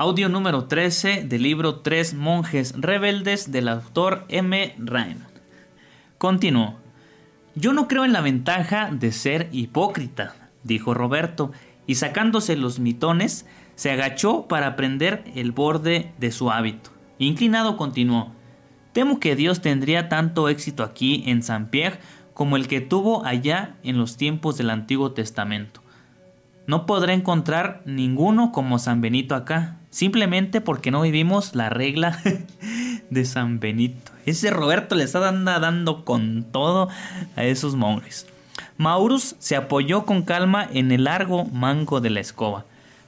Audio número 13 del libro Tres monjes rebeldes del autor M. Raymond. Continuó. Yo no creo en la ventaja de ser hipócrita, dijo Roberto, y sacándose los mitones, se agachó para prender el borde de su hábito. Inclinado continuó. Temo que Dios tendría tanto éxito aquí en Saint-Pierre como el que tuvo allá en los tiempos del Antiguo Testamento. No podré encontrar ninguno como San Benito acá, simplemente porque no vivimos la regla de San Benito. Ese Roberto le está dando con todo a esos monjes. Maurus se apoyó con calma en el largo mango de la escoba.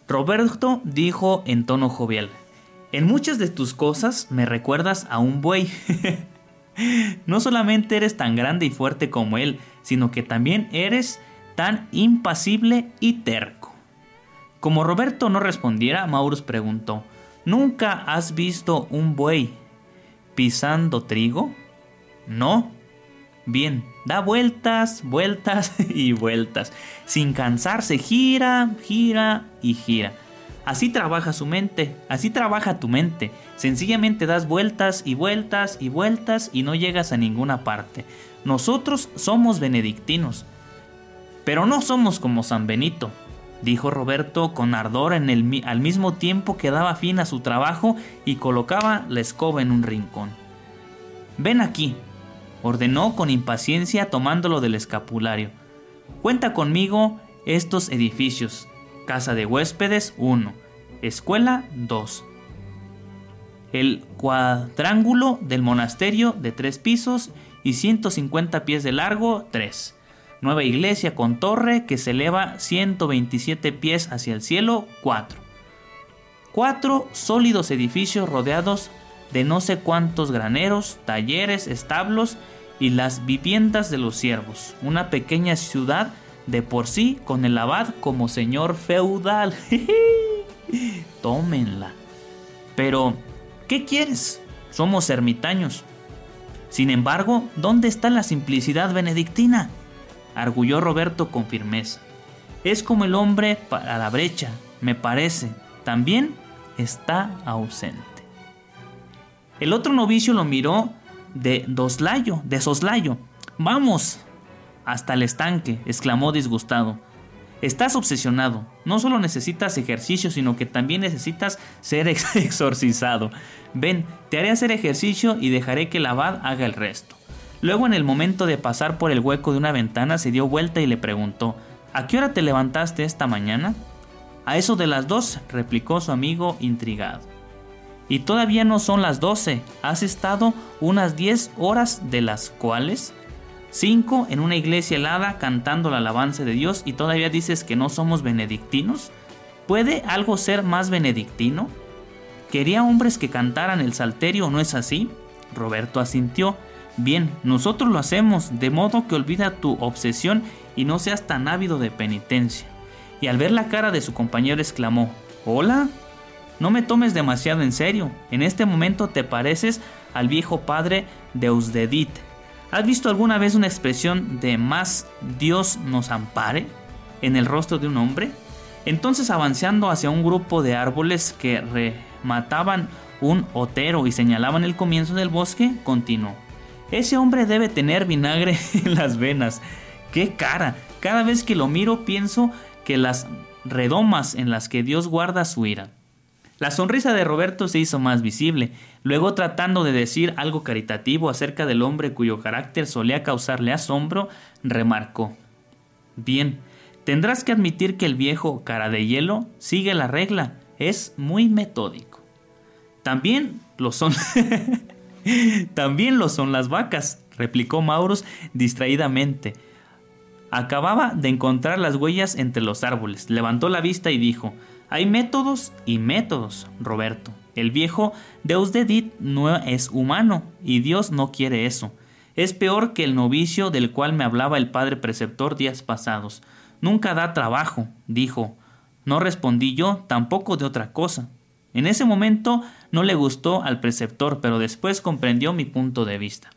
Roberto dijo en tono jovial, en muchas de tus cosas me recuerdas a un buey. no solamente eres tan grande y fuerte como él, sino que también eres tan impasible y terco. Como Roberto no respondiera, Maurus preguntó, ¿Nunca has visto un buey pisando trigo? No. Bien, da vueltas, vueltas y vueltas. Sin cansarse, gira, gira y gira. Así trabaja su mente, así trabaja tu mente. Sencillamente das vueltas y vueltas y vueltas y no llegas a ninguna parte. Nosotros somos benedictinos, pero no somos como San Benito dijo Roberto con ardor en el, al mismo tiempo que daba fin a su trabajo y colocaba la escoba en un rincón. Ven aquí, ordenó con impaciencia tomándolo del escapulario. Cuenta conmigo estos edificios. Casa de huéspedes 1, escuela 2. El cuadrángulo del monasterio de tres pisos y 150 pies de largo 3 Nueva iglesia con torre que se eleva 127 pies hacia el cielo, 4. Cuatro sólidos edificios rodeados de no sé cuántos graneros, talleres, establos y las viviendas de los siervos. Una pequeña ciudad de por sí con el abad como señor feudal. Tómenla. Pero, ¿qué quieres? Somos ermitaños. Sin embargo, ¿dónde está la simplicidad benedictina? Arguyó Roberto con firmeza. Es como el hombre para la brecha, me parece. También está ausente. El otro novicio lo miró de doslayo, de soslayo. Vamos hasta el estanque, exclamó disgustado. Estás obsesionado. No solo necesitas ejercicio, sino que también necesitas ser exorcizado. Ven, te haré hacer ejercicio y dejaré que el abad haga el resto. Luego en el momento de pasar por el hueco de una ventana se dio vuelta y le preguntó ¿A qué hora te levantaste esta mañana? A eso de las dos, replicó su amigo intrigado. Y todavía no son las doce, has estado unas diez horas de las cuales cinco en una iglesia helada cantando la alabanza de Dios y todavía dices que no somos benedictinos. ¿Puede algo ser más benedictino? ¿Quería hombres que cantaran el salterio, no es así? Roberto asintió Bien, nosotros lo hacemos, de modo que olvida tu obsesión y no seas tan ávido de penitencia. Y al ver la cara de su compañero exclamó, ¿Hola? No me tomes demasiado en serio, en este momento te pareces al viejo padre de Eusdedit. ¿Has visto alguna vez una expresión de más Dios nos ampare en el rostro de un hombre? Entonces avanzando hacia un grupo de árboles que remataban un otero y señalaban el comienzo del bosque, continuó. Ese hombre debe tener vinagre en las venas. ¡Qué cara! Cada vez que lo miro pienso que las redomas en las que Dios guarda su ira. La sonrisa de Roberto se hizo más visible. Luego, tratando de decir algo caritativo acerca del hombre cuyo carácter solía causarle asombro, remarcó Bien, tendrás que admitir que el viejo cara de hielo sigue la regla, es muy metódico. También lo son También lo son las vacas, replicó Maurus distraídamente. Acababa de encontrar las huellas entre los árboles. Levantó la vista y dijo, hay métodos y métodos, Roberto. El viejo Deus de Dit no es humano y Dios no quiere eso. Es peor que el novicio del cual me hablaba el padre preceptor días pasados. Nunca da trabajo, dijo. No respondí yo tampoco de otra cosa. En ese momento no le gustó al preceptor, pero después comprendió mi punto de vista.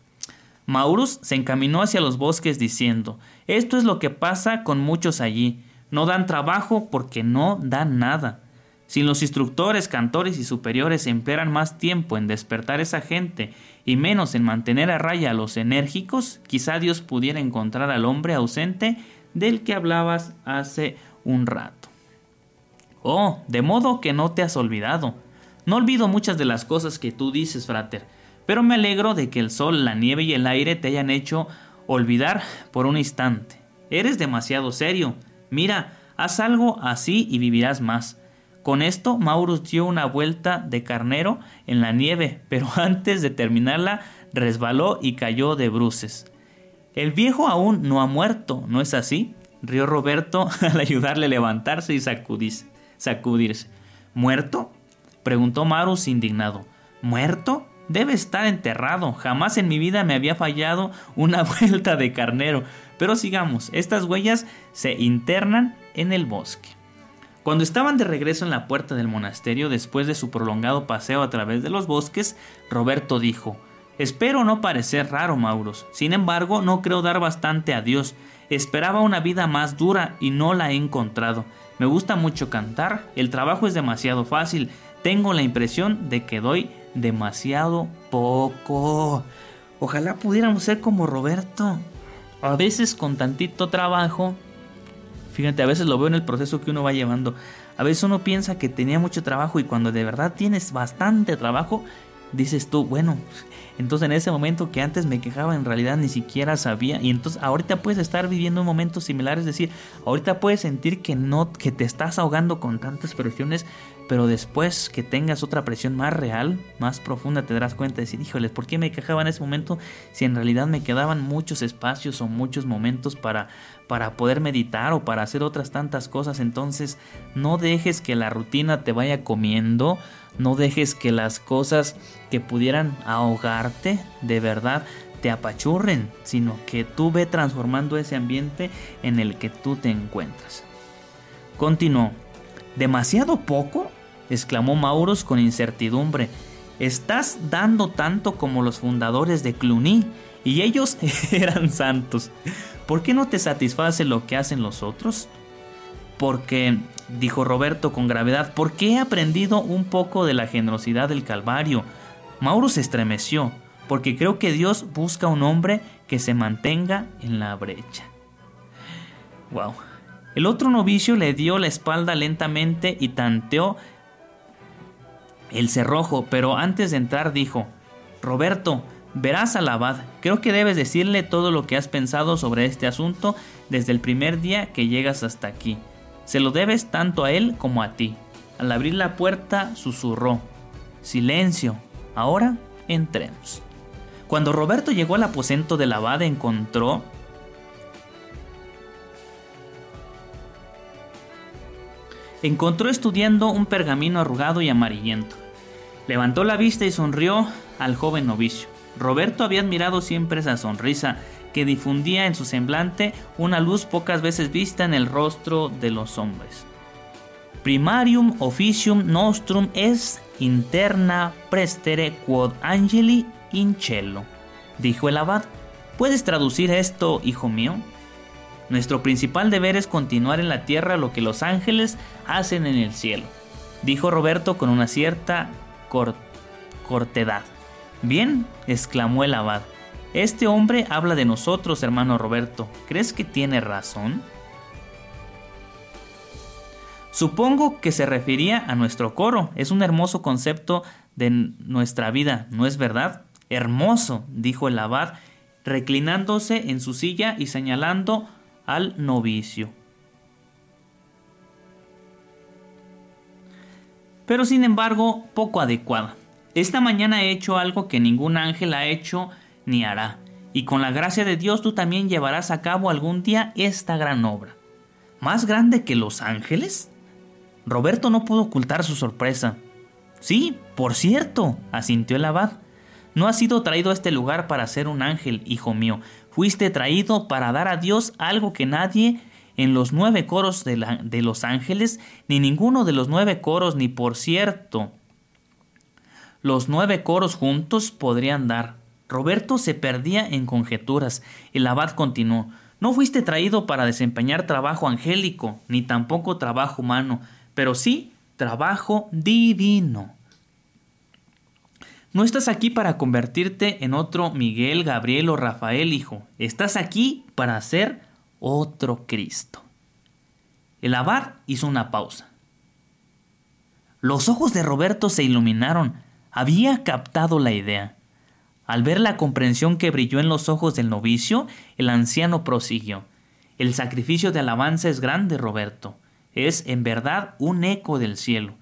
Maurus se encaminó hacia los bosques diciendo Esto es lo que pasa con muchos allí. No dan trabajo porque no dan nada. Si los instructores, cantores y superiores emplearan más tiempo en despertar esa gente y menos en mantener a raya a los enérgicos, quizá Dios pudiera encontrar al hombre ausente del que hablabas hace un rato. Oh, de modo que no te has olvidado. No olvido muchas de las cosas que tú dices, frater, pero me alegro de que el sol, la nieve y el aire te hayan hecho olvidar por un instante. Eres demasiado serio. Mira, haz algo así y vivirás más. Con esto, Maurus dio una vuelta de carnero en la nieve, pero antes de terminarla resbaló y cayó de bruces. El viejo aún no ha muerto, ¿no es así? rió Roberto al ayudarle a levantarse y sacudirse. Sacudirse. ¿Muerto? preguntó Maurus indignado. ¿Muerto? Debe estar enterrado. Jamás en mi vida me había fallado una vuelta de carnero. Pero sigamos, estas huellas se internan en el bosque. Cuando estaban de regreso en la puerta del monasterio después de su prolongado paseo a través de los bosques, Roberto dijo Espero no parecer raro, Mauros. Sin embargo, no creo dar bastante a Dios. Esperaba una vida más dura y no la he encontrado. Me gusta mucho cantar, el trabajo es demasiado fácil. Tengo la impresión de que doy demasiado poco. Ojalá pudiéramos ser como Roberto. A veces con tantito trabajo, fíjate, a veces lo veo en el proceso que uno va llevando. A veces uno piensa que tenía mucho trabajo y cuando de verdad tienes bastante trabajo, dices tú, bueno, entonces en ese momento que antes me quejaba en realidad ni siquiera sabía y entonces ahorita puedes estar viviendo un momento similar, es decir, ahorita puedes sentir que no que te estás ahogando con tantas presiones, pero después que tengas otra presión más real, más profunda, te darás cuenta de decir, híjoles, ¿por qué me quejaba en ese momento si en realidad me quedaban muchos espacios o muchos momentos para, para poder meditar o para hacer otras tantas cosas? Entonces, no dejes que la rutina te vaya comiendo, no dejes que las cosas que pudieran ahogarte de verdad te apachurren, sino que tú ve transformando ese ambiente en el que tú te encuentras. Continuó. ¿Demasiado poco? Exclamó Mauros con incertidumbre. Estás dando tanto como los fundadores de Cluny, y ellos eran santos. ¿Por qué no te satisface lo que hacen los otros? Porque, dijo Roberto con gravedad, porque he aprendido un poco de la generosidad del Calvario. Mauro se estremeció, porque creo que Dios busca un hombre que se mantenga en la brecha. Wow. El otro novicio le dio la espalda lentamente y tanteó el cerrojo, pero antes de entrar dijo, Roberto, verás al abad, creo que debes decirle todo lo que has pensado sobre este asunto desde el primer día que llegas hasta aquí. Se lo debes tanto a él como a ti. Al abrir la puerta susurró, Silencio, ahora entremos. Cuando Roberto llegó al aposento del abad encontró encontró estudiando un pergamino arrugado y amarillento. Levantó la vista y sonrió al joven novicio. Roberto había admirado siempre esa sonrisa que difundía en su semblante una luz pocas veces vista en el rostro de los hombres. Primarium officium nostrum es interna prestere quod angeli in cielo, dijo el abad. ¿Puedes traducir esto, hijo mío? Nuestro principal deber es continuar en la tierra lo que los ángeles hacen en el cielo, dijo Roberto con una cierta cortedad. Bien, exclamó el abad. Este hombre habla de nosotros, hermano Roberto. ¿Crees que tiene razón? Supongo que se refería a nuestro coro. Es un hermoso concepto de nuestra vida, ¿no es verdad? Hermoso, dijo el abad, reclinándose en su silla y señalando al novicio. Pero sin embargo, poco adecuada. Esta mañana he hecho algo que ningún ángel ha hecho ni hará. y con la gracia de Dios tú también llevarás a cabo algún día esta gran obra. ¿Más grande que los ángeles? Roberto no pudo ocultar su sorpresa. Sí, por cierto, asintió el abad. No has sido traído a este lugar para ser un ángel, hijo mío. Fuiste traído para dar a Dios algo que nadie en los nueve coros de, los ángeles, ni ninguno de los nueve coros, ni por cierto, los nueve coros juntos podrían dar. Roberto se perdía en conjeturas. El abad continuó. No fuiste traído para desempeñar trabajo angélico, ni tampoco trabajo humano, pero sí trabajo divino. No estás aquí para convertirte en otro Miguel, Gabriel o Rafael, hijo. Estás aquí para ser otro Cristo. El abad hizo una pausa. Los ojos de Roberto se iluminaron. Había captado la idea. Al ver la comprensión que brilló en los ojos del novicio, el anciano prosiguió. El sacrificio de alabanza es grande, Roberto. Es, en verdad, un eco del cielo.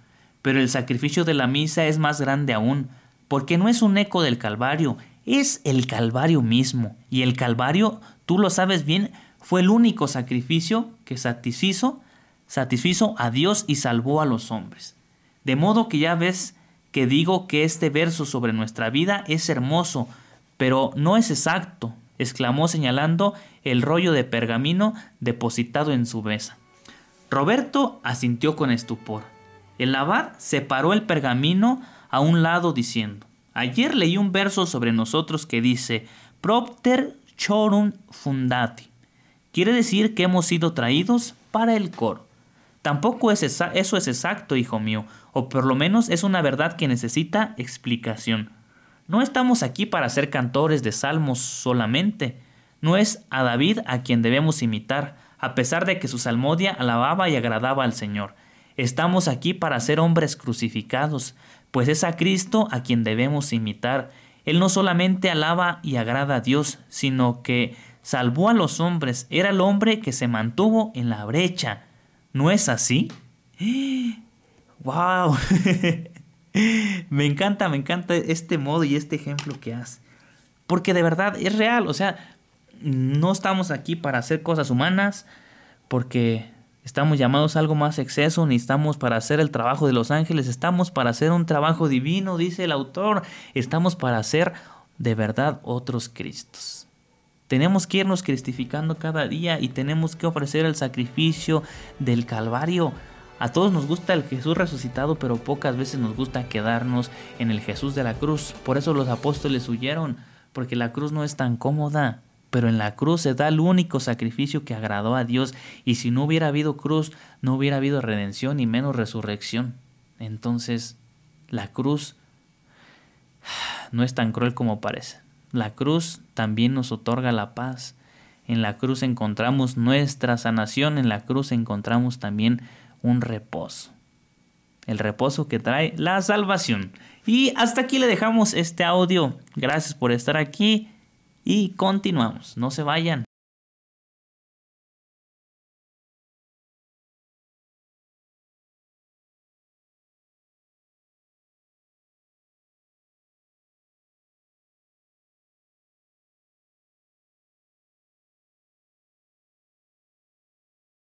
Pero el sacrificio de la misa es más grande aún, porque no es un eco del Calvario, es el Calvario mismo. Y el Calvario, tú lo sabes bien, fue el único sacrificio que satisfizo, satisfizo a Dios y salvó a los hombres. De modo que ya ves que digo que este verso sobre nuestra vida es hermoso, pero no es exacto, exclamó señalando el rollo de pergamino depositado en su mesa. Roberto asintió con estupor. El abad separó el pergamino a un lado diciendo, ayer leí un verso sobre nosotros que dice, Propter chorum fundati. Quiere decir que hemos sido traídos para el coro. Tampoco es eso es exacto, hijo mío, o por lo menos es una verdad que necesita explicación. No estamos aquí para ser cantores de salmos solamente. No es a David a quien debemos imitar, a pesar de que su salmodia alababa y agradaba al Señor. Estamos aquí para ser hombres crucificados, pues es a Cristo a quien debemos imitar. Él no solamente alaba y agrada a Dios, sino que salvó a los hombres, era el hombre que se mantuvo en la brecha. ¿No es así? ¡Wow! me encanta, me encanta este modo y este ejemplo que hace. Porque de verdad es real, o sea, no estamos aquí para hacer cosas humanas, porque estamos llamados a algo más exceso, ni estamos para hacer el trabajo de los ángeles, estamos para hacer un trabajo divino, dice el autor, estamos para hacer de verdad otros Cristos. Tenemos que irnos cristificando cada día y tenemos que ofrecer el sacrificio del Calvario. A todos nos gusta el Jesús resucitado, pero pocas veces nos gusta quedarnos en el Jesús de la cruz. Por eso los apóstoles huyeron, porque la cruz no es tan cómoda. Pero en la cruz se da el único sacrificio que agradó a Dios, y si no hubiera habido cruz, no hubiera habido redención y menos resurrección. Entonces, la cruz no es tan cruel como parece. La cruz también nos otorga la paz. En la cruz encontramos nuestra sanación, en la cruz encontramos también un reposo. El reposo que trae la salvación. Y hasta aquí le dejamos este audio. Gracias por estar aquí y continuamos. No se vayan.